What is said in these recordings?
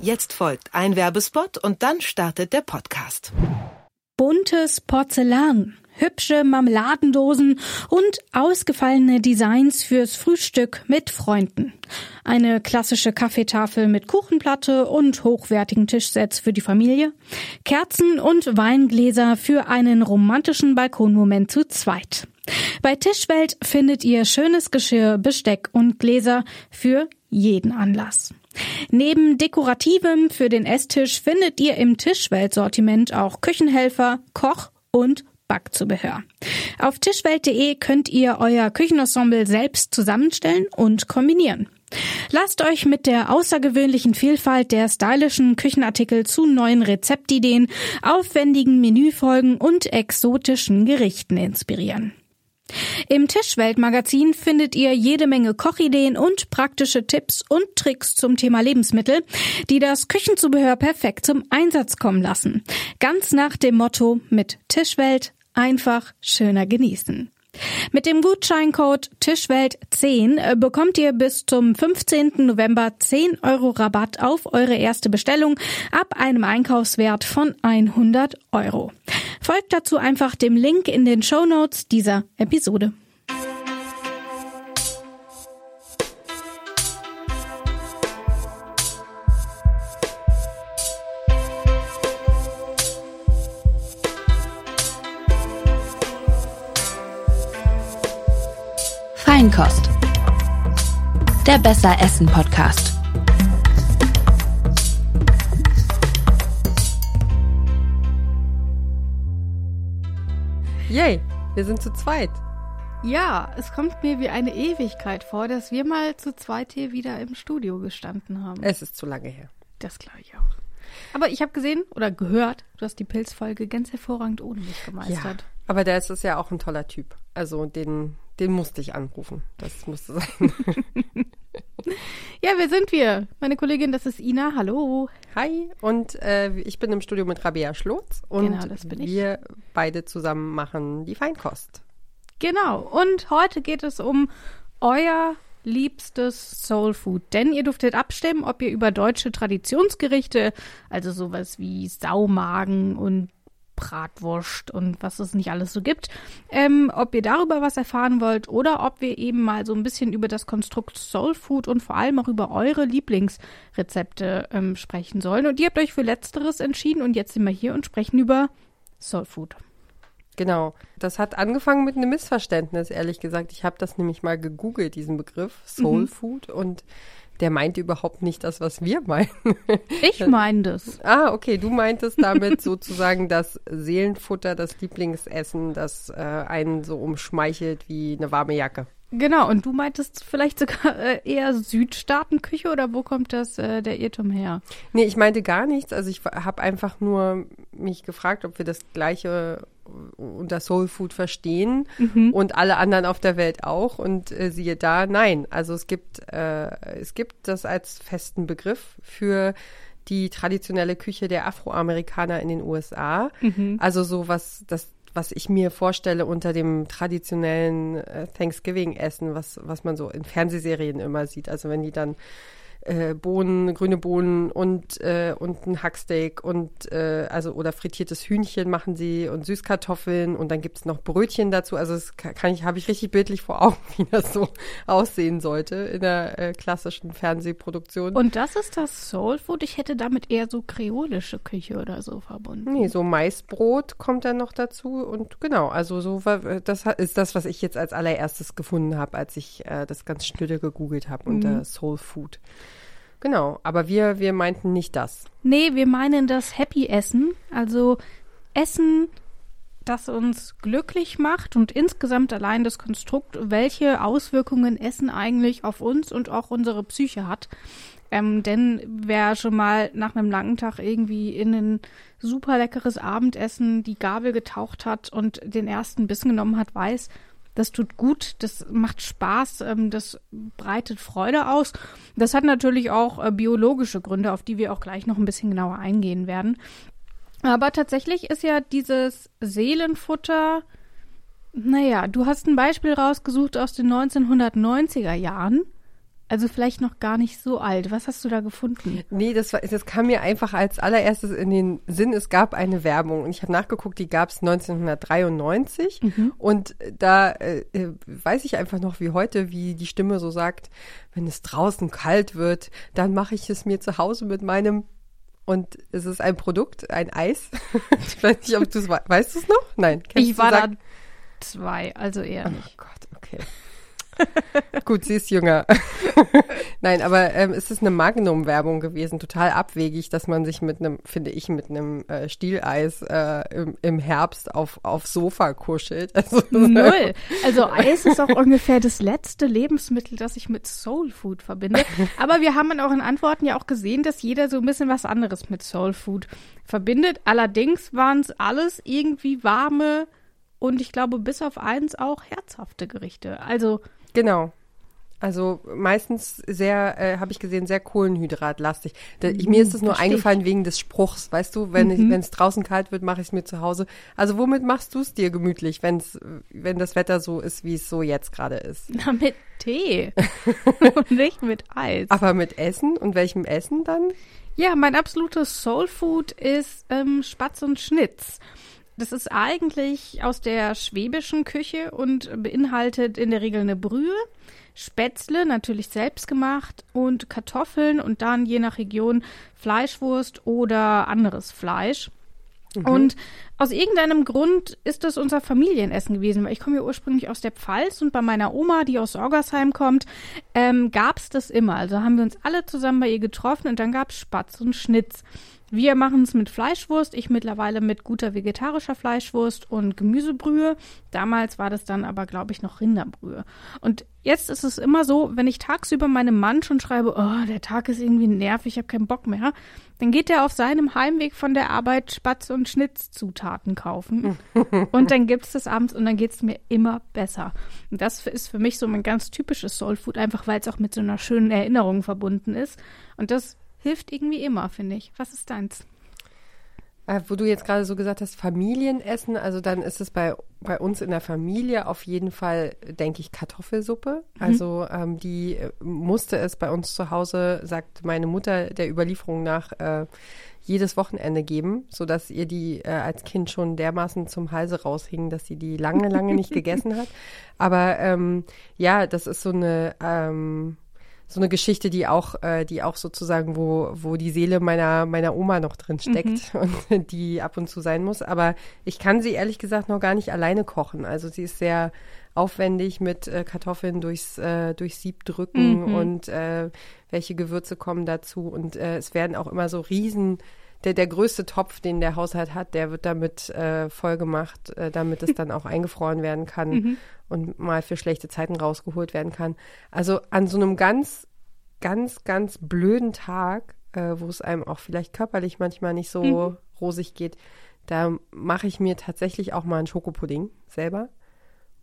Jetzt folgt ein Werbespot und dann startet der Podcast. Buntes Porzellan, hübsche Marmeladendosen und ausgefallene Designs fürs Frühstück mit Freunden. Eine klassische Kaffeetafel mit Kuchenplatte und hochwertigen Tischsets für die Familie. Kerzen und Weingläser für einen romantischen Balkonmoment zu zweit. Bei Tischwelt findet ihr schönes Geschirr, Besteck und Gläser für jeden Anlass. Neben Dekorativem für den Esstisch findet ihr im Tischwelt-Sortiment auch Küchenhelfer, Koch und Backzubehör. Auf tischwelt.de könnt ihr euer Küchenensemble selbst zusammenstellen und kombinieren. Lasst euch mit der außergewöhnlichen Vielfalt der stylischen Küchenartikel zu neuen Rezeptideen, aufwendigen Menüfolgen und exotischen Gerichten inspirieren. Im Tischwelt-Magazin findet ihr jede Menge Kochideen und praktische Tipps und Tricks zum Thema Lebensmittel, die das Küchenzubehör perfekt zum Einsatz kommen lassen. Ganz nach dem Motto mit Tischwelt einfach schöner genießen. Mit dem Gutscheincode Tischwelt10 äh, bekommt ihr bis zum 15. November 10 Euro Rabatt auf eure erste Bestellung ab einem Einkaufswert von 100 Euro. Folgt dazu einfach dem Link in den Show Notes dieser Episode. Feinkost. Der Besser Essen Podcast. Yay, wir sind zu zweit. Ja, es kommt mir wie eine Ewigkeit vor, dass wir mal zu zweit hier wieder im Studio gestanden haben. Es ist zu lange her. Das glaube ich auch. Aber ich habe gesehen oder gehört, du hast die Pilzfolge ganz hervorragend ohne mich gemeistert. Ja, aber der ist ja auch ein toller Typ. Also den, den musste ich anrufen. Das musste sein. ja, wer sind wir? Meine Kollegin, das ist Ina. Hallo. Hi. Und äh, ich bin im Studio mit Rabea Schlotz. Und genau, das bin ich. wir beide zusammen machen die Feinkost. Genau. Und heute geht es um euer liebstes Soul Food. Denn ihr durftet abstimmen, ob ihr über deutsche Traditionsgerichte, also sowas wie Saumagen und Bratwurst und was es nicht alles so gibt. Ähm, ob ihr darüber was erfahren wollt oder ob wir eben mal so ein bisschen über das Konstrukt Soul Food und vor allem auch über eure Lieblingsrezepte ähm, sprechen sollen. Und ihr habt euch für Letzteres entschieden und jetzt sind wir hier und sprechen über Soul Food. Genau. Das hat angefangen mit einem Missverständnis, ehrlich gesagt. Ich habe das nämlich mal gegoogelt, diesen Begriff Soul mhm. Food und der meinte überhaupt nicht das, was wir meinen. Ich meine das. Ah, okay, du meintest damit sozusagen das Seelenfutter, das Lieblingsessen, das äh, einen so umschmeichelt wie eine warme Jacke. Genau, und du meintest vielleicht sogar äh, eher Südstaatenküche oder wo kommt das äh, der Irrtum her? Nee, ich meinte gar nichts. Also ich habe einfach nur mich gefragt, ob wir das gleiche unter Soul Food verstehen mhm. und alle anderen auf der Welt auch. Und äh, siehe da, nein. Also es gibt, äh, es gibt das als festen Begriff für die traditionelle Küche der Afroamerikaner in den USA. Mhm. Also so was, das, was ich mir vorstelle unter dem traditionellen äh, Thanksgiving-Essen, was, was man so in Fernsehserien immer sieht. Also wenn die dann äh, Bohnen, grüne Bohnen und, äh, und ein Hacksteak und äh, also oder frittiertes Hühnchen machen sie und Süßkartoffeln und dann gibt es noch Brötchen dazu. Also das kann ich, habe ich richtig bildlich vor Augen, wie das so aussehen sollte in der äh, klassischen Fernsehproduktion. Und das ist das Soul Food? Ich hätte damit eher so kreolische Küche oder so verbunden. Nee, so Maisbrot kommt dann noch dazu und genau, also so das ist das, was ich jetzt als allererstes gefunden habe, als ich äh, das ganz schnöde gegoogelt habe mhm. unter Soul Food. Genau, aber wir, wir meinten nicht das. Nee, wir meinen das Happy Essen. Also Essen, das uns glücklich macht und insgesamt allein das Konstrukt, welche Auswirkungen Essen eigentlich auf uns und auch unsere Psyche hat. Ähm, denn wer schon mal nach einem langen Tag irgendwie in ein super leckeres Abendessen die Gabel getaucht hat und den ersten Bissen genommen hat, weiß, das tut gut, das macht Spaß, ähm, das breitet Freude aus. Das hat natürlich auch äh, biologische Gründe, auf die wir auch gleich noch ein bisschen genauer eingehen werden. Aber tatsächlich ist ja dieses Seelenfutter, naja, du hast ein Beispiel rausgesucht aus den 1990er Jahren. Also vielleicht noch gar nicht so alt. Was hast du da gefunden? Nee, das, war, das kam mir einfach als allererstes in den Sinn. Es gab eine Werbung und ich habe nachgeguckt, die gab es 1993 mhm. und da äh, äh, weiß ich einfach noch wie heute, wie die Stimme so sagt, wenn es draußen kalt wird, dann mache ich es mir zu Hause mit meinem und es ist ein Produkt, ein Eis. ich weiß nicht, ob du es weißt du es noch? Nein. Ich war da zwei, also eher nicht. Oh Gott, okay. Gut, sie ist jünger. Nein, aber ähm, es ist eine Magnum-Werbung gewesen, total abwegig, dass man sich mit einem, finde ich, mit einem äh, Stieleis äh, im, im Herbst auf, auf Sofa kuschelt. Also, Null. Also Eis ist auch ungefähr das letzte Lebensmittel, das ich mit Soul Food verbinde. Aber wir haben in euren Antworten ja auch gesehen, dass jeder so ein bisschen was anderes mit Soul Food verbindet. Allerdings waren es alles irgendwie warme und ich glaube bis auf eins auch herzhafte Gerichte. Also Genau. Also meistens sehr, äh, habe ich gesehen, sehr Kohlenhydratlastig. Da, ich, mir ist das nur Verstehe eingefallen wegen des Spruchs, weißt du, wenn mhm. es draußen kalt wird, mache ich es mir zu Hause. Also womit machst du es dir gemütlich, wenn's, wenn das Wetter so ist, wie es so jetzt gerade ist? Na, mit Tee und nicht mit Eis. Aber mit Essen und welchem Essen dann? Ja, mein absolutes Soulfood ist ähm, Spatz und Schnitz. Das ist eigentlich aus der schwäbischen Küche und beinhaltet in der Regel eine Brühe, Spätzle, natürlich selbst gemacht und Kartoffeln und dann je nach Region Fleischwurst oder anderes Fleisch. Mhm. Und aus irgendeinem Grund ist das unser Familienessen gewesen, weil ich komme ja ursprünglich aus der Pfalz und bei meiner Oma, die aus Orgersheim kommt, ähm, gab es das immer. Also haben wir uns alle zusammen bei ihr getroffen und dann gab es Spatz und Schnitz. Wir machen es mit Fleischwurst, ich mittlerweile mit guter vegetarischer Fleischwurst und Gemüsebrühe. Damals war das dann aber, glaube ich, noch Rinderbrühe. Und jetzt ist es immer so, wenn ich tagsüber meinem Mann schon schreibe, oh, der Tag ist irgendwie nervig, ich habe keinen Bock mehr, dann geht er auf seinem Heimweg von der Arbeit Spatz- und Schnitzzutaten kaufen. und dann gibt es das abends und dann geht es mir immer besser. Und das ist für mich so mein ganz typisches Soulfood, einfach weil es auch mit so einer schönen Erinnerung verbunden ist. Und das hilft irgendwie immer, finde ich. Was ist deins? Äh, wo du jetzt gerade so gesagt hast, Familienessen, also dann ist es bei, bei uns in der Familie auf jeden Fall, denke ich, Kartoffelsuppe. Mhm. Also ähm, die äh, musste es bei uns zu Hause, sagt meine Mutter der Überlieferung nach, äh, jedes Wochenende geben, sodass ihr die äh, als Kind schon dermaßen zum Halse raushing, dass sie die lange, lange nicht gegessen hat. Aber ähm, ja, das ist so eine ähm, so eine Geschichte, die auch, äh, die auch sozusagen, wo, wo die Seele meiner, meiner Oma noch drin steckt mhm. und die ab und zu sein muss. Aber ich kann sie ehrlich gesagt noch gar nicht alleine kochen. Also sie ist sehr aufwendig mit äh, Kartoffeln durchs, äh, durchs Sieb drücken mhm. und äh, welche Gewürze kommen dazu. Und äh, es werden auch immer so riesen der, der größte Topf, den der Haushalt hat, der wird damit äh, voll gemacht, äh, damit es dann auch eingefroren werden kann mhm. und mal für schlechte Zeiten rausgeholt werden kann. Also an so einem ganz, ganz, ganz blöden Tag, äh, wo es einem auch vielleicht körperlich manchmal nicht so mhm. rosig geht, da mache ich mir tatsächlich auch mal einen Schokopudding selber.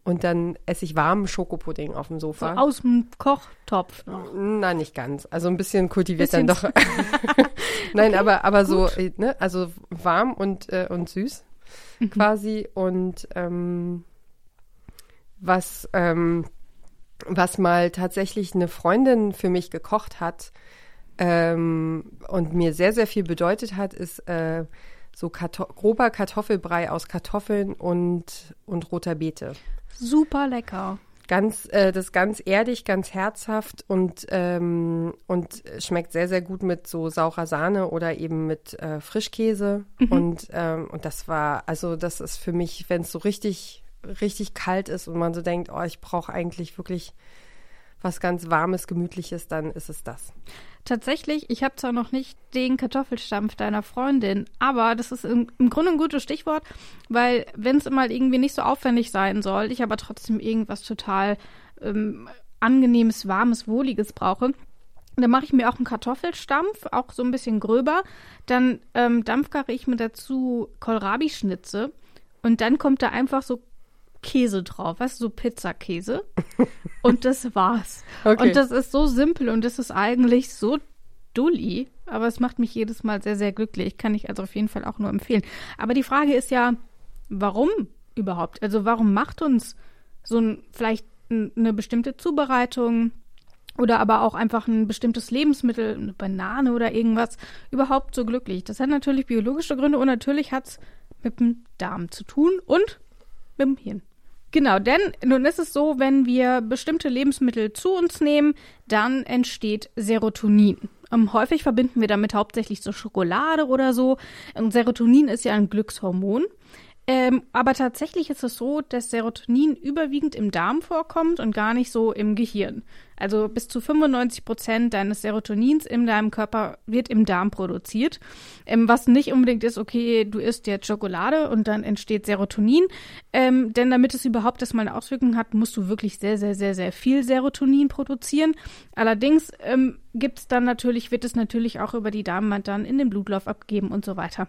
Und dann esse ich warmen Schokopudding auf dem Sofa. So aus dem Kochtopf noch. Nein, nicht ganz. Also ein bisschen kultiviert bisschen dann doch. Nein, okay, aber, aber so, äh, ne, also warm und, äh, und süß mhm. quasi. Und ähm, was, ähm, was mal tatsächlich eine Freundin für mich gekocht hat ähm, und mir sehr, sehr viel bedeutet hat, ist äh, so Karto grober Kartoffelbrei aus Kartoffeln und, und roter Beete. Super lecker. Ganz, äh, das ist ganz erdig, ganz herzhaft und, ähm, und schmeckt sehr, sehr gut mit so saurer Sahne oder eben mit äh, Frischkäse. Mhm. Und, ähm, und das war, also das ist für mich, wenn es so richtig, richtig kalt ist und man so denkt, oh, ich brauche eigentlich wirklich was ganz Warmes, Gemütliches, dann ist es das. Tatsächlich, ich habe zwar noch nicht den Kartoffelstampf deiner Freundin, aber das ist im, im Grunde ein gutes Stichwort, weil wenn es mal irgendwie nicht so aufwendig sein soll, ich aber trotzdem irgendwas total ähm, angenehmes, warmes, wohliges brauche, dann mache ich mir auch einen Kartoffelstampf, auch so ein bisschen gröber. Dann ähm, dampfgare ich mir dazu Kohlrabi-Schnitze und dann kommt da einfach so Käse drauf, weißt du, so Pizzakäse. und das war's. Okay. Und das ist so simpel und das ist eigentlich so dulli, aber es macht mich jedes Mal sehr, sehr glücklich. Kann ich also auf jeden Fall auch nur empfehlen. Aber die Frage ist ja, warum überhaupt? Also warum macht uns so ein, vielleicht eine bestimmte Zubereitung oder aber auch einfach ein bestimmtes Lebensmittel, eine Banane oder irgendwas, überhaupt so glücklich. Das hat natürlich biologische Gründe und natürlich hat es mit dem Darm zu tun und mit dem Hirn. Genau, denn nun ist es so, wenn wir bestimmte Lebensmittel zu uns nehmen, dann entsteht Serotonin. Ähm, häufig verbinden wir damit hauptsächlich so Schokolade oder so. Und Serotonin ist ja ein Glückshormon. Ähm, aber tatsächlich ist es so, dass Serotonin überwiegend im Darm vorkommt und gar nicht so im Gehirn. Also bis zu 95 Prozent deines Serotonins in deinem Körper wird im Darm produziert. Ähm, was nicht unbedingt ist, okay, du isst jetzt Schokolade und dann entsteht Serotonin. Ähm, denn damit es überhaupt erstmal eine Auswirkung hat, musst du wirklich sehr, sehr, sehr, sehr viel Serotonin produzieren. Allerdings ähm, gibt es dann natürlich, wird es natürlich auch über die Darmwand dann in den Blutlauf abgegeben und so weiter.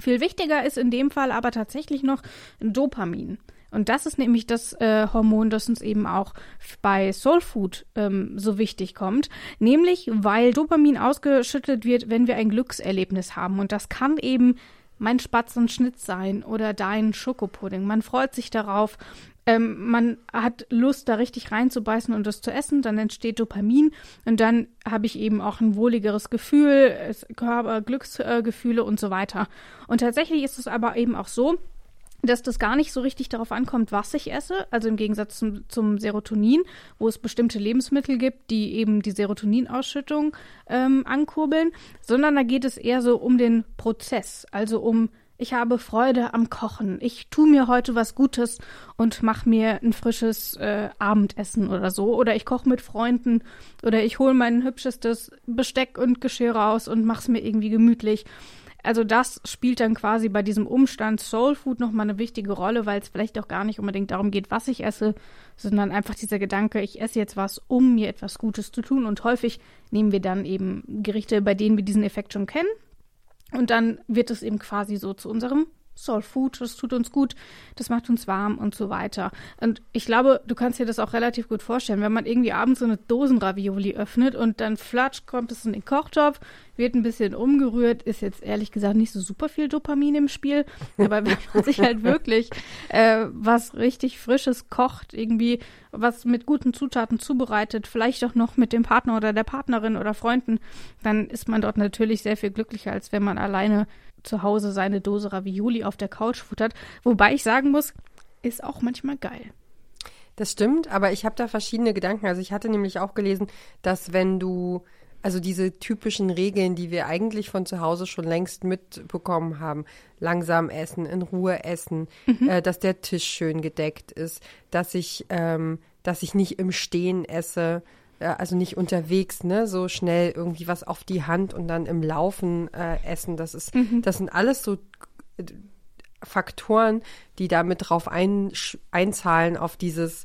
Viel wichtiger ist in dem Fall aber tatsächlich noch Dopamin. Und das ist nämlich das äh, Hormon, das uns eben auch bei Soul Food ähm, so wichtig kommt. Nämlich, weil Dopamin ausgeschüttet wird, wenn wir ein Glückserlebnis haben. Und das kann eben mein Spatzenschnitz sein oder dein Schokopudding. Man freut sich darauf. Ähm, man hat Lust, da richtig reinzubeißen und das zu essen, dann entsteht Dopamin. Und dann habe ich eben auch ein wohligeres Gefühl, Körper, Glücksgefühle und so weiter. Und tatsächlich ist es aber eben auch so, dass das gar nicht so richtig darauf ankommt, was ich esse, also im Gegensatz zum, zum Serotonin, wo es bestimmte Lebensmittel gibt, die eben die Serotoninausschüttung ähm, ankurbeln, sondern da geht es eher so um den Prozess, also um ich habe Freude am Kochen. Ich tue mir heute was Gutes und mache mir ein frisches äh, Abendessen oder so. Oder ich koche mit Freunden oder ich hole mein hübschestes Besteck und Geschirr raus und mache es mir irgendwie gemütlich. Also das spielt dann quasi bei diesem Umstand Soul Food nochmal eine wichtige Rolle, weil es vielleicht auch gar nicht unbedingt darum geht, was ich esse, sondern einfach dieser Gedanke, ich esse jetzt was, um mir etwas Gutes zu tun. Und häufig nehmen wir dann eben Gerichte, bei denen wir diesen Effekt schon kennen. Und dann wird es eben quasi so zu unserem Soul Food, das tut uns gut, das macht uns warm und so weiter. Und ich glaube, du kannst dir das auch relativ gut vorstellen, wenn man irgendwie abends so eine Dosenravioli öffnet und dann flatsch kommt es in den Kochtopf, wird ein bisschen umgerührt, ist jetzt ehrlich gesagt nicht so super viel Dopamin im Spiel, aber wenn man sich halt wirklich äh, was richtig Frisches kocht, irgendwie was mit guten Zutaten zubereitet, vielleicht auch noch mit dem Partner oder der Partnerin oder Freunden, dann ist man dort natürlich sehr viel glücklicher, als wenn man alleine zu Hause seine Dose Ravioli auf der Couch futtert. Wobei ich sagen muss, ist auch manchmal geil. Das stimmt, aber ich habe da verschiedene Gedanken. Also ich hatte nämlich auch gelesen, dass wenn du also diese typischen Regeln, die wir eigentlich von zu Hause schon längst mitbekommen haben, langsam essen, in Ruhe essen, mhm. äh, dass der Tisch schön gedeckt ist, dass ich, ähm, dass ich nicht im Stehen esse, also nicht unterwegs, ne, so schnell irgendwie was auf die Hand und dann im Laufen äh, essen. Das ist, mhm. das sind alles so äh, Faktoren, die damit drauf ein, einzahlen auf dieses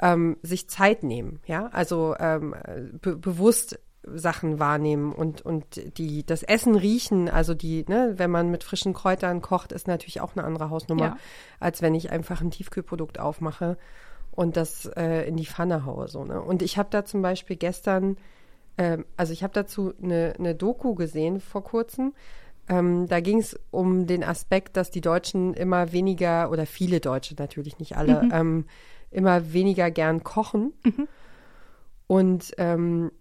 ähm, sich Zeit nehmen, ja, also ähm, be bewusst Sachen wahrnehmen und, und die, das Essen riechen, also die, ne, wenn man mit frischen Kräutern kocht, ist natürlich auch eine andere Hausnummer, ja. als wenn ich einfach ein Tiefkühlprodukt aufmache und das äh, in die Pfanne haue. So, ne? Und ich habe da zum Beispiel gestern, äh, also ich habe dazu eine, eine Doku gesehen vor kurzem. Ähm, da ging es um den Aspekt, dass die Deutschen immer weniger, oder viele Deutsche natürlich nicht alle, mhm. ähm, immer weniger gern kochen. Mhm. Und ähm,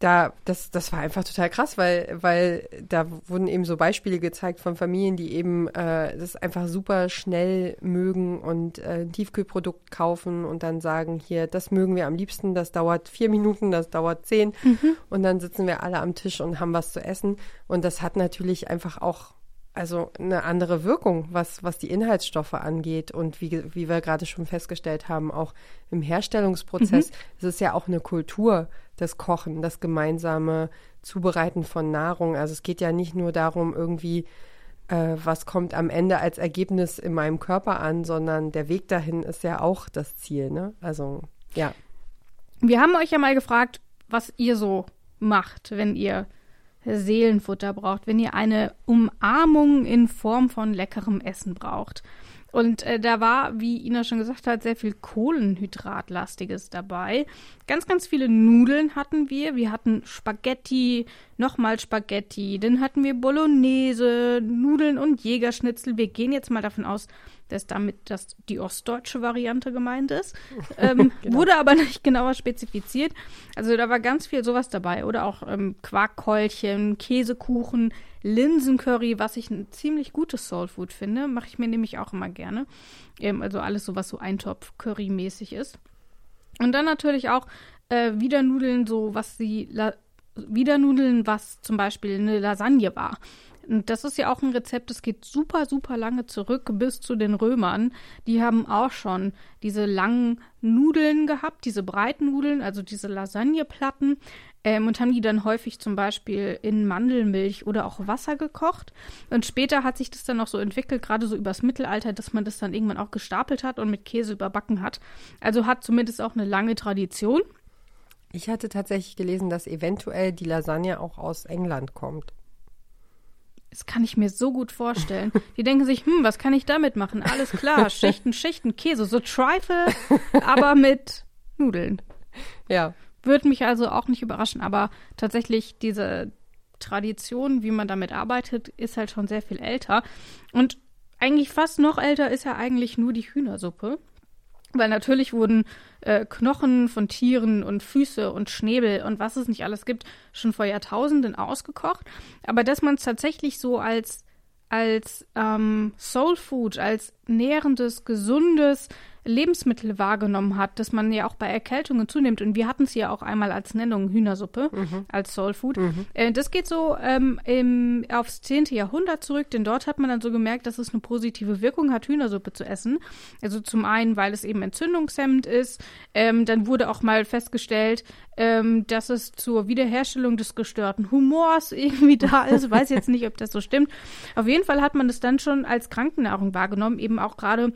da, das, das war einfach total krass, weil, weil da wurden eben so Beispiele gezeigt von Familien, die eben äh, das einfach super schnell mögen und äh, ein Tiefkühlprodukt kaufen und dann sagen, hier, das mögen wir am liebsten, das dauert vier Minuten, das dauert zehn mhm. und dann sitzen wir alle am Tisch und haben was zu essen. Und das hat natürlich einfach auch also eine andere Wirkung, was, was die Inhaltsstoffe angeht und wie, wie wir gerade schon festgestellt haben, auch im Herstellungsprozess. Mhm. Es ist ja auch eine Kultur, das Kochen, das gemeinsame Zubereiten von Nahrung. Also es geht ja nicht nur darum, irgendwie, äh, was kommt am Ende als Ergebnis in meinem Körper an, sondern der Weg dahin ist ja auch das Ziel. Ne? Also ja. Wir haben euch ja mal gefragt, was ihr so macht, wenn ihr Seelenfutter braucht, wenn ihr eine Umarmung in Form von leckerem Essen braucht. Und äh, da war, wie Ina schon gesagt hat, sehr viel Kohlenhydratlastiges dabei. Ganz, ganz viele Nudeln hatten wir. Wir hatten Spaghetti, nochmal Spaghetti, dann hatten wir Bolognese, Nudeln und Jägerschnitzel. Wir gehen jetzt mal davon aus, dass damit das die ostdeutsche Variante gemeint ist. Ähm, genau. Wurde aber nicht genauer spezifiziert. Also da war ganz viel sowas dabei. Oder auch ähm, Quarkkeulchen, Käsekuchen, Linsencurry, was ich ein ziemlich gutes Soulfood finde. Mache ich mir nämlich auch immer gerne. Ähm, also alles so, was so Eintopf-Curry-mäßig ist. Und dann natürlich auch äh, Wiedernudeln, so was sie Wiedernudeln, was zum Beispiel eine Lasagne war. Und das ist ja auch ein Rezept, das geht super, super lange zurück bis zu den Römern. Die haben auch schon diese langen Nudeln gehabt, diese breiten Nudeln, also diese Lasagneplatten, ähm, und haben die dann häufig zum Beispiel in Mandelmilch oder auch Wasser gekocht. Und später hat sich das dann noch so entwickelt, gerade so übers Mittelalter, dass man das dann irgendwann auch gestapelt hat und mit Käse überbacken hat. Also hat zumindest auch eine lange Tradition. Ich hatte tatsächlich gelesen, dass eventuell die Lasagne auch aus England kommt. Das kann ich mir so gut vorstellen. Die denken sich, hm, was kann ich damit machen? Alles klar, Schichten, Schichten, Käse, so Trifle, aber mit Nudeln. Ja. Würde mich also auch nicht überraschen, aber tatsächlich diese Tradition, wie man damit arbeitet, ist halt schon sehr viel älter. Und eigentlich fast noch älter ist ja eigentlich nur die Hühnersuppe. Weil natürlich wurden äh, Knochen von Tieren und Füße und Schnäbel und was es nicht alles gibt, schon vor Jahrtausenden ausgekocht. Aber dass man es tatsächlich so als, als ähm, Soul Food, als nährendes, gesundes, Lebensmittel wahrgenommen hat, dass man ja auch bei Erkältungen zunimmt. Und wir hatten es ja auch einmal als Nennung Hühnersuppe, mhm. als Soulfood. Mhm. Äh, das geht so ähm, im, aufs 10. Jahrhundert zurück, denn dort hat man dann so gemerkt, dass es eine positive Wirkung hat, Hühnersuppe zu essen. Also zum einen, weil es eben entzündungshemmend ist. Ähm, dann wurde auch mal festgestellt, ähm, dass es zur Wiederherstellung des gestörten Humors irgendwie da ist. Weiß jetzt nicht, ob das so stimmt. Auf jeden Fall hat man es dann schon als Krankennahrung wahrgenommen, eben auch gerade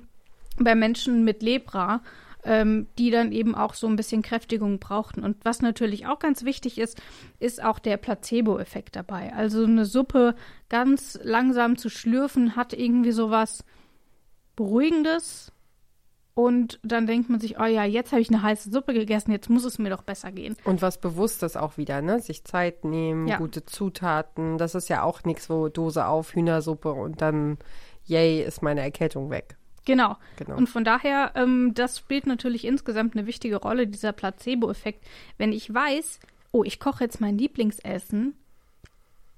bei Menschen mit Lepra, ähm, die dann eben auch so ein bisschen Kräftigung brauchten. Und was natürlich auch ganz wichtig ist, ist auch der Placebo-Effekt dabei. Also eine Suppe ganz langsam zu schlürfen hat irgendwie so was Beruhigendes. Und dann denkt man sich, oh ja, jetzt habe ich eine heiße Suppe gegessen, jetzt muss es mir doch besser gehen. Und was Bewusstes auch wieder, ne? Sich Zeit nehmen, ja. gute Zutaten. Das ist ja auch nichts, wo Dose auf, Hühnersuppe und dann, yay, ist meine Erkältung weg. Genau. genau. Und von daher, ähm, das spielt natürlich insgesamt eine wichtige Rolle, dieser Placebo-Effekt. Wenn ich weiß, oh, ich koche jetzt mein Lieblingsessen,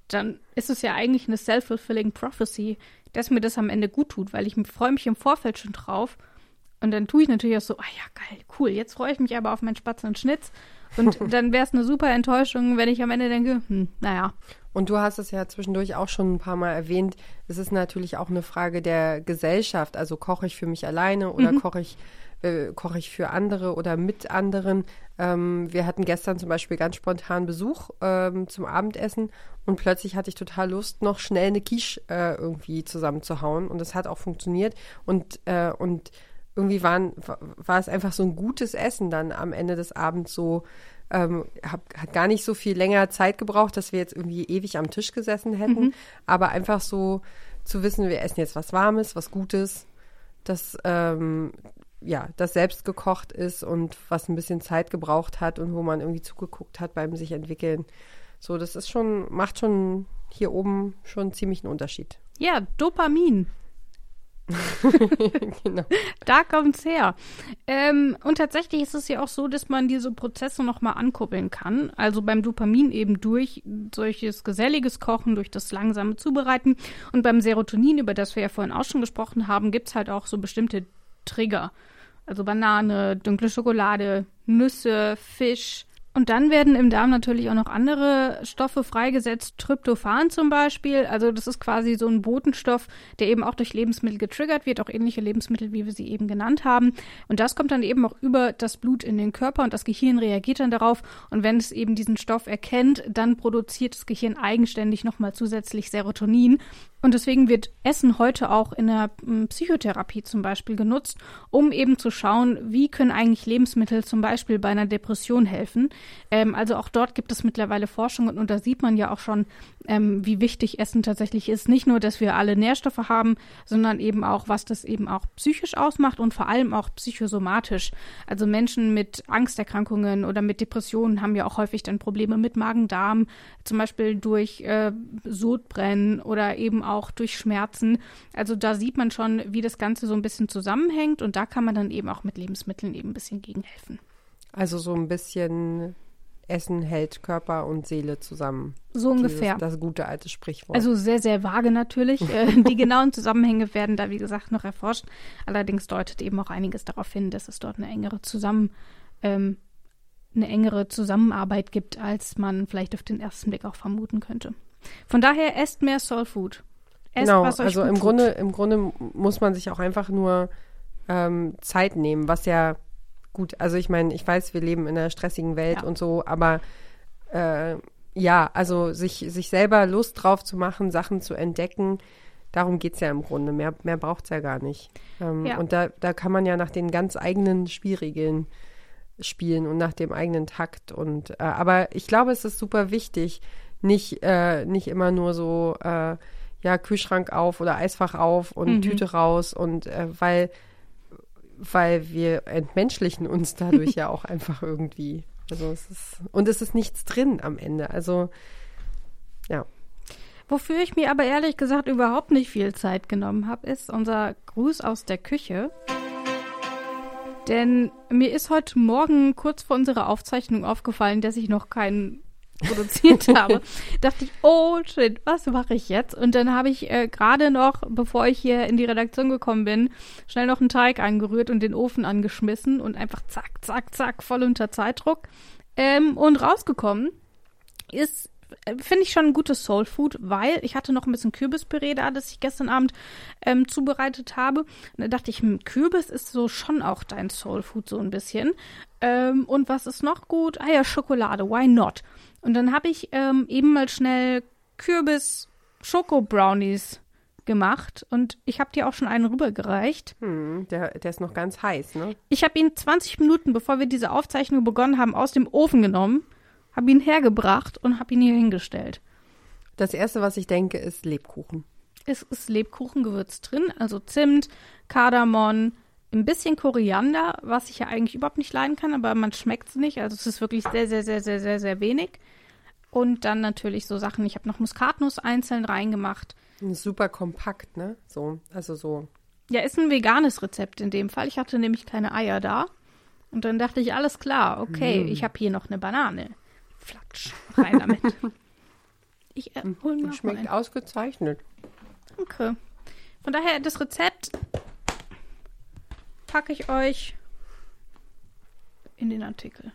dann ist es ja eigentlich eine self-fulfilling prophecy, dass mir das am Ende gut tut, weil ich freue mich im Vorfeld schon drauf. Und dann tue ich natürlich auch so, ah ja, geil, cool, jetzt freue ich mich aber auf meinen Spatz und Schnitz. Und dann wäre es eine super Enttäuschung, wenn ich am Ende denke, hm, naja. Und du hast es ja zwischendurch auch schon ein paar Mal erwähnt. Es ist natürlich auch eine Frage der Gesellschaft. Also koche ich für mich alleine oder mhm. koche ich, äh, koche ich für andere oder mit anderen. Ähm, wir hatten gestern zum Beispiel ganz spontan Besuch ähm, zum Abendessen und plötzlich hatte ich total Lust, noch schnell eine Quiche äh, irgendwie zusammenzuhauen. Und das hat auch funktioniert. Und, äh, und irgendwie waren, war es einfach so ein gutes Essen dann am Ende des Abends so. Ähm, hab, hat gar nicht so viel länger Zeit gebraucht, dass wir jetzt irgendwie ewig am Tisch gesessen hätten, mhm. aber einfach so zu wissen, wir essen jetzt was Warmes, was Gutes, das ähm, ja, das selbst gekocht ist und was ein bisschen Zeit gebraucht hat und wo man irgendwie zugeguckt hat beim sich entwickeln. So, das ist schon, macht schon hier oben schon ziemlich einen Unterschied. Ja, Dopamin. genau. Da kommt's her. Ähm, und tatsächlich ist es ja auch so, dass man diese Prozesse nochmal ankuppeln kann. Also beim Dopamin eben durch solches geselliges Kochen, durch das langsame Zubereiten. Und beim Serotonin, über das wir ja vorhin auch schon gesprochen haben, gibt's halt auch so bestimmte Trigger. Also Banane, dunkle Schokolade, Nüsse, Fisch, und dann werden im Darm natürlich auch noch andere Stoffe freigesetzt, Tryptophan zum Beispiel. Also das ist quasi so ein Botenstoff, der eben auch durch Lebensmittel getriggert wird, auch ähnliche Lebensmittel, wie wir sie eben genannt haben. Und das kommt dann eben auch über das Blut in den Körper und das Gehirn reagiert dann darauf. Und wenn es eben diesen Stoff erkennt, dann produziert das Gehirn eigenständig nochmal zusätzlich Serotonin. Und deswegen wird Essen heute auch in der hm, Psychotherapie zum Beispiel genutzt, um eben zu schauen, wie können eigentlich Lebensmittel zum Beispiel bei einer Depression helfen. Ähm, also auch dort gibt es mittlerweile Forschung und, und da sieht man ja auch schon, ähm, wie wichtig Essen tatsächlich ist. Nicht nur, dass wir alle Nährstoffe haben, sondern eben auch, was das eben auch psychisch ausmacht und vor allem auch psychosomatisch. Also Menschen mit Angsterkrankungen oder mit Depressionen haben ja auch häufig dann Probleme mit Magen-Darm, zum Beispiel durch äh, Sodbrennen oder eben auch durch Schmerzen. Also da sieht man schon, wie das Ganze so ein bisschen zusammenhängt und da kann man dann eben auch mit Lebensmitteln eben ein bisschen gegenhelfen. Also so ein bisschen Essen hält Körper und Seele zusammen. So ungefähr. Dieses, das gute alte Sprichwort. Also sehr, sehr vage natürlich. Äh, die genauen Zusammenhänge werden da, wie gesagt, noch erforscht. Allerdings deutet eben auch einiges darauf hin, dass es dort eine engere Zusammen, ähm, eine engere Zusammenarbeit gibt, als man vielleicht auf den ersten Blick auch vermuten könnte. Von daher esst mehr Soul Food. Esst, genau, also im Grunde, im Grunde muss man sich auch einfach nur ähm, Zeit nehmen, was ja gut, also ich meine, ich weiß, wir leben in einer stressigen Welt ja. und so, aber äh, ja, also sich, sich selber Lust drauf zu machen, Sachen zu entdecken, darum geht es ja im Grunde. Mehr, mehr braucht es ja gar nicht. Ähm, ja. Und da, da kann man ja nach den ganz eigenen Spielregeln spielen und nach dem eigenen Takt. Und äh, aber ich glaube, es ist super wichtig, nicht, äh, nicht immer nur so, äh, ja, Kühlschrank auf oder Eisfach auf und mhm. Tüte raus und äh, weil weil wir entmenschlichen uns dadurch ja auch einfach irgendwie. Also es ist, und es ist nichts drin am Ende. Also, ja. Wofür ich mir aber ehrlich gesagt überhaupt nicht viel Zeit genommen habe, ist unser Gruß aus der Küche. Denn mir ist heute Morgen kurz vor unserer Aufzeichnung aufgefallen, dass ich noch keinen produziert habe, dachte ich, oh shit, was mache ich jetzt? Und dann habe ich äh, gerade noch, bevor ich hier in die Redaktion gekommen bin, schnell noch einen Teig angerührt und den Ofen angeschmissen und einfach zack, zack, zack, voll unter Zeitdruck. Ähm, und rausgekommen ist finde ich schon ein gutes Soul Food, weil ich hatte noch ein bisschen Kürbispüree da, das ich gestern Abend ähm, zubereitet habe. Und da dachte ich, hm, Kürbis ist so schon auch dein Soul Food so ein bisschen. Ähm, und was ist noch gut? Ah ja, Schokolade, why not? Und dann habe ich ähm, eben mal schnell Kürbis Schoko Brownies gemacht und ich habe dir auch schon einen rübergereicht. Hm, der, der ist noch ganz heiß, ne? Ich habe ihn 20 Minuten, bevor wir diese Aufzeichnung begonnen haben, aus dem Ofen genommen, habe ihn hergebracht und habe ihn hier hingestellt. Das erste, was ich denke, ist Lebkuchen. Es ist Lebkuchengewürz drin, also Zimt, Kardamom, ein bisschen Koriander, was ich ja eigentlich überhaupt nicht leiden kann, aber man schmeckt es nicht. Also es ist wirklich sehr, sehr, sehr, sehr, sehr, sehr wenig. Und dann natürlich so Sachen, ich habe noch Muskatnuss einzeln reingemacht. Super kompakt, ne? So, also so. Ja, ist ein veganes Rezept in dem Fall. Ich hatte nämlich keine Eier da. Und dann dachte ich, alles klar, okay, mm. ich habe hier noch eine Banane. Flatsch, rein damit. ich äh, hol mir Schmeckt ein. ausgezeichnet. Okay. Von daher, das Rezept packe ich euch in den Artikel.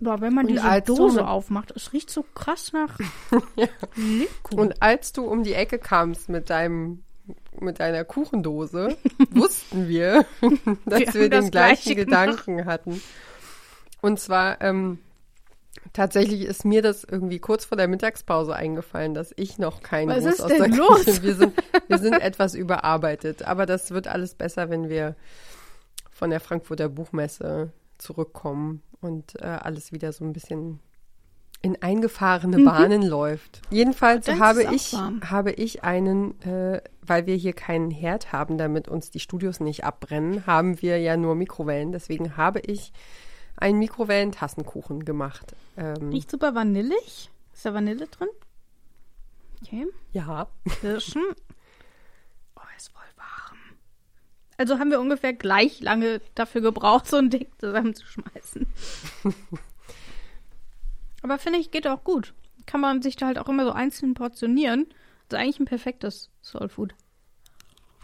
Boah, wenn man und diese Dose aufmacht, es riecht so krass nach ja. Und als du um die Ecke kamst mit deinem mit deiner Kuchendose, wussten wir, dass wir, wir den gleichen Gedanken hatten. Und zwar ähm, tatsächlich ist mir das irgendwie kurz vor der Mittagspause eingefallen, dass ich noch keinen Was Gruß aus der los? Küche. Wir sind, wir sind etwas überarbeitet, aber das wird alles besser, wenn wir von der Frankfurter Buchmesse zurückkommen und äh, alles wieder so ein bisschen in eingefahrene mhm. Bahnen läuft. Jedenfalls habe ich, habe ich einen, äh, weil wir hier keinen Herd haben, damit uns die Studios nicht abbrennen, haben wir ja nur Mikrowellen. Deswegen habe ich einen Mikrowellentassenkuchen gemacht. Ähm, Riecht super vanillig. Ist da Vanille drin? Okay. Ja. Kirschen. Oh, ist voll warm. Also haben wir ungefähr gleich lange dafür gebraucht, so ein Ding zusammenzuschmeißen. Aber finde ich, geht auch gut. Kann man sich da halt auch immer so einzeln portionieren. Das ist eigentlich ein perfektes Soul Food.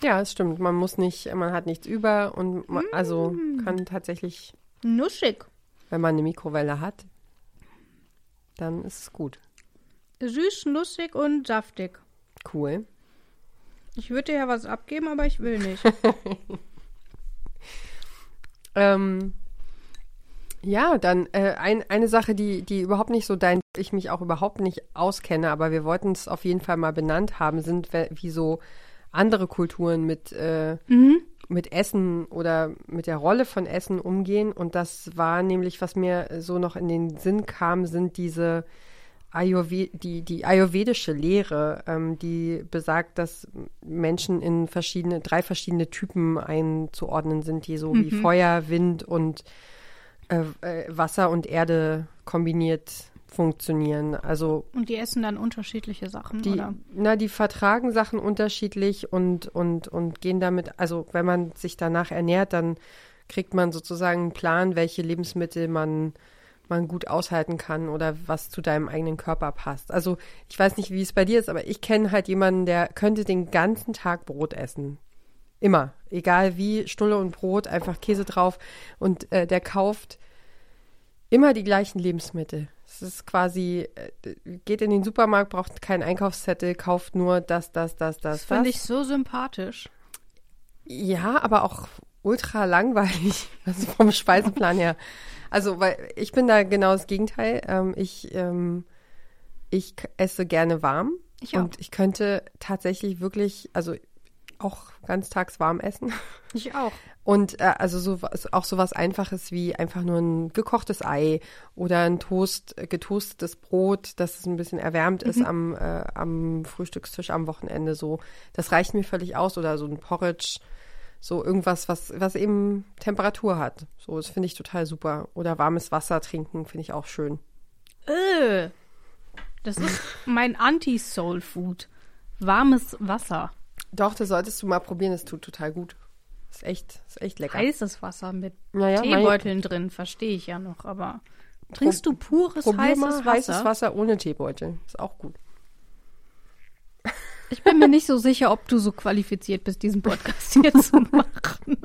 Ja, es stimmt. Man muss nicht, man hat nichts über und man, also mm. kann tatsächlich Nuschig. Wenn man eine Mikrowelle hat, dann ist es gut. Süß, nussig und saftig. Cool. Ich würde dir ja was abgeben, aber ich will nicht. ähm, ja, dann äh, ein, eine Sache, die, die überhaupt nicht so dein, ich mich auch überhaupt nicht auskenne, aber wir wollten es auf jeden Fall mal benannt haben, sind wie so andere Kulturen mit, äh, Mhm. mit Essen oder mit der Rolle von Essen umgehen. Und das war nämlich, was mir so noch in den Sinn kam, sind diese Ayurve die, die ayurvedische Lehre, ähm, die besagt, dass Menschen in verschiedene, drei verschiedene Typen einzuordnen sind, die so wie Feuer, Wind und äh, äh, Wasser und Erde kombiniert funktionieren. Also Und die essen dann unterschiedliche Sachen, die, oder? na, die vertragen Sachen unterschiedlich und, und, und gehen damit, also wenn man sich danach ernährt, dann kriegt man sozusagen einen Plan, welche Lebensmittel man, man gut aushalten kann oder was zu deinem eigenen Körper passt. Also ich weiß nicht, wie es bei dir ist, aber ich kenne halt jemanden, der könnte den ganzen Tag Brot essen. Immer. Egal wie, Stulle und Brot, einfach Käse drauf. Und äh, der kauft immer die gleichen Lebensmittel. Es ist quasi, äh, geht in den Supermarkt, braucht keinen Einkaufszettel, kauft nur das, das, das, das, Das finde ich so sympathisch. Ja, aber auch ultra langweilig, also vom Speiseplan her. Also, weil ich bin da genau das Gegenteil. Ähm, ich, ähm, ich esse gerne warm. Ich auch. Und ich könnte tatsächlich wirklich, also auch ganztags warm essen. Ich auch. Und äh, also so auch so was Einfaches wie einfach nur ein gekochtes Ei oder ein Toast, äh, getoastetes Brot, dass es ein bisschen erwärmt ist am, äh, am Frühstückstisch am Wochenende so. Das reicht mir völlig aus. Oder so ein Porridge, so irgendwas, was, was eben Temperatur hat. So, das finde ich total super. Oder warmes Wasser trinken, finde ich auch schön. Äh, das ist mein Anti-Soul-Food. Warmes Wasser. Doch, das solltest du mal probieren, das tut total gut. Ist echt, ist echt lecker. Heißes Wasser mit Naja, Teebeuteln drin, verstehe ich ja noch, aber trinkst du pures Probier heißes mal Wasser? heißes Wasser ohne Teebeutel. Ist auch gut. Ich bin mir nicht so sicher, ob du so qualifiziert bist, diesen Podcast hier zu machen.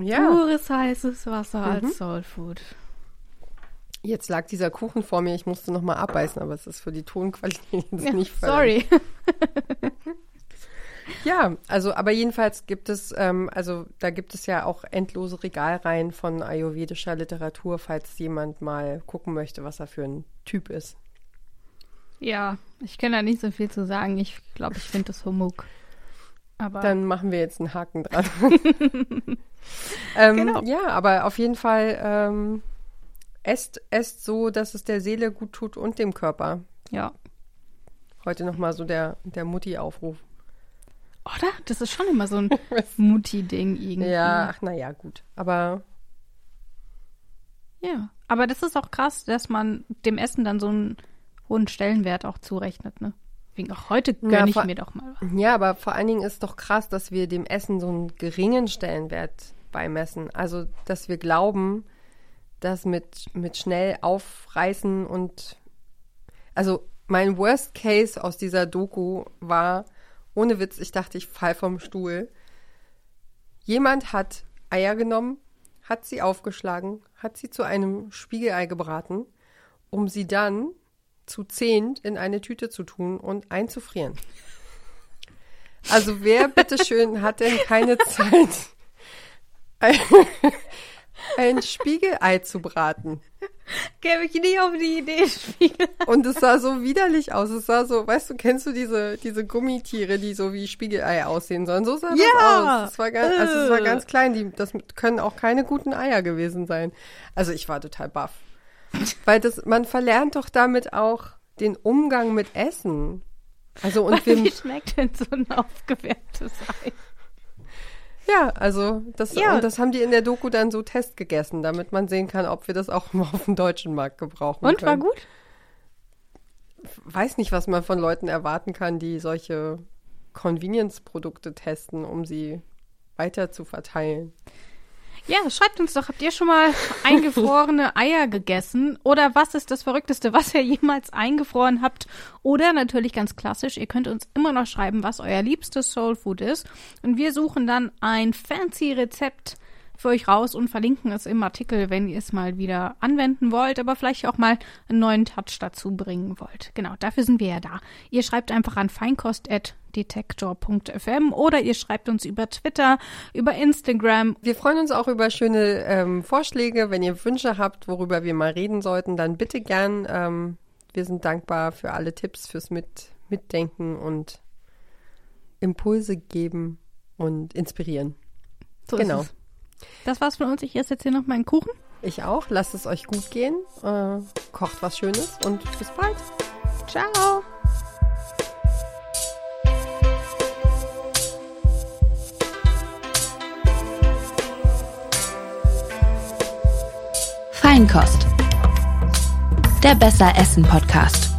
Ja. Pures heißes Wasser Mhm. als Soulfood. Jetzt lag dieser Kuchen vor mir, ich musste noch mal abbeißen, aber es ist für die Tonqualität jetzt Ja, nicht sorry. Ja, also aber jedenfalls gibt es, ähm, also da gibt es ja auch endlose Regalreihen von ayurvedischer Literatur, falls jemand mal gucken möchte, was er für ein Typ ist. Ja, ich kann da nicht so viel zu sagen. Ich glaube, ich finde das Humbug. Aber Dann machen wir jetzt einen Haken dran. ähm, Genau. Ja, aber auf jeden Fall ähm, esst, esst so, dass es der Seele gut tut und dem Körper. ja. Heute nochmal so der, der Mutti-Aufruf. Oder? Das ist schon immer so ein Mutti-Ding irgendwie. Ja, ach naja, gut. Aber Ja. Aber das ist auch krass, dass man dem Essen dann so einen hohen Stellenwert auch zurechnet, ne? Wegen auch heute Ja, gönne ich vor- mir doch mal was. Ja, aber vor allen Dingen ist doch krass, dass wir dem Essen so einen geringen Stellenwert beimessen. Also, dass wir glauben, dass mit, mit schnell aufreißen und also mein Worst Case aus dieser Doku war, ohne Witz, ich dachte, ich fall vom Stuhl. Jemand hat Eier genommen, hat sie aufgeschlagen, hat sie zu einem Spiegelei gebraten, um sie dann zu zehnt in eine Tüte zu tun und einzufrieren. Also wer bitteschön hat denn keine Zeit, ein, Spiegelei zu braten? Gäbe ich nie auf die Idee, Spiegel. Und es sah so widerlich aus. Es sah so, weißt du, kennst du diese, diese Gummitiere, die so wie Spiegelei aussehen sollen? So sah Ja! das aus. Es war ganz, also es war Äh. ganz klein. Die, das können auch keine guten Eier gewesen sein. Also ich war total baff. Weil das, man verlernt doch damit auch den Umgang mit Essen. Also und wir, Wie schmeckt denn so ein aufgewärmtes Ei? Ja, also das, Ja. und das haben die in der Doku dann so test gegessen, damit man sehen kann, ob wir das auch mal auf dem deutschen Markt gebrauchen Und, war können. gut? weiß nicht, was man von Leuten erwarten kann, die solche Convenience-Produkte testen, um sie weiter zu verteilen. Ja, schreibt uns doch, habt ihr schon mal eingefrorene Eier gegessen? Oder was ist das Verrückteste, was ihr jemals eingefroren habt? Oder natürlich ganz klassisch, ihr könnt uns immer noch schreiben, was euer liebstes Soulfood ist. Und wir suchen dann ein fancy Rezept für euch raus und verlinken es im Artikel, wenn ihr es mal wieder anwenden wollt, aber vielleicht auch mal einen neuen Touch dazu bringen wollt. Genau, dafür sind wir ja da. Ihr schreibt einfach an feinkost.detektor.fm oder ihr schreibt uns über Twitter, über Instagram Wir freuen uns auch über schöne ähm, Vorschläge. Wenn ihr Wünsche habt, worüber wir mal reden sollten, dann bitte gern. Ähm, wir sind dankbar für alle Tipps, fürs Mit Mitdenken und Impulse geben und inspirieren. So genau. Das war's von uns. Ich esse jetzt hier noch meinen Kuchen. Ich auch. Lasst es euch gut gehen. Äh, kocht was Schönes und bis bald. Ciao. Feinkost. Der Besser Essen Podcast.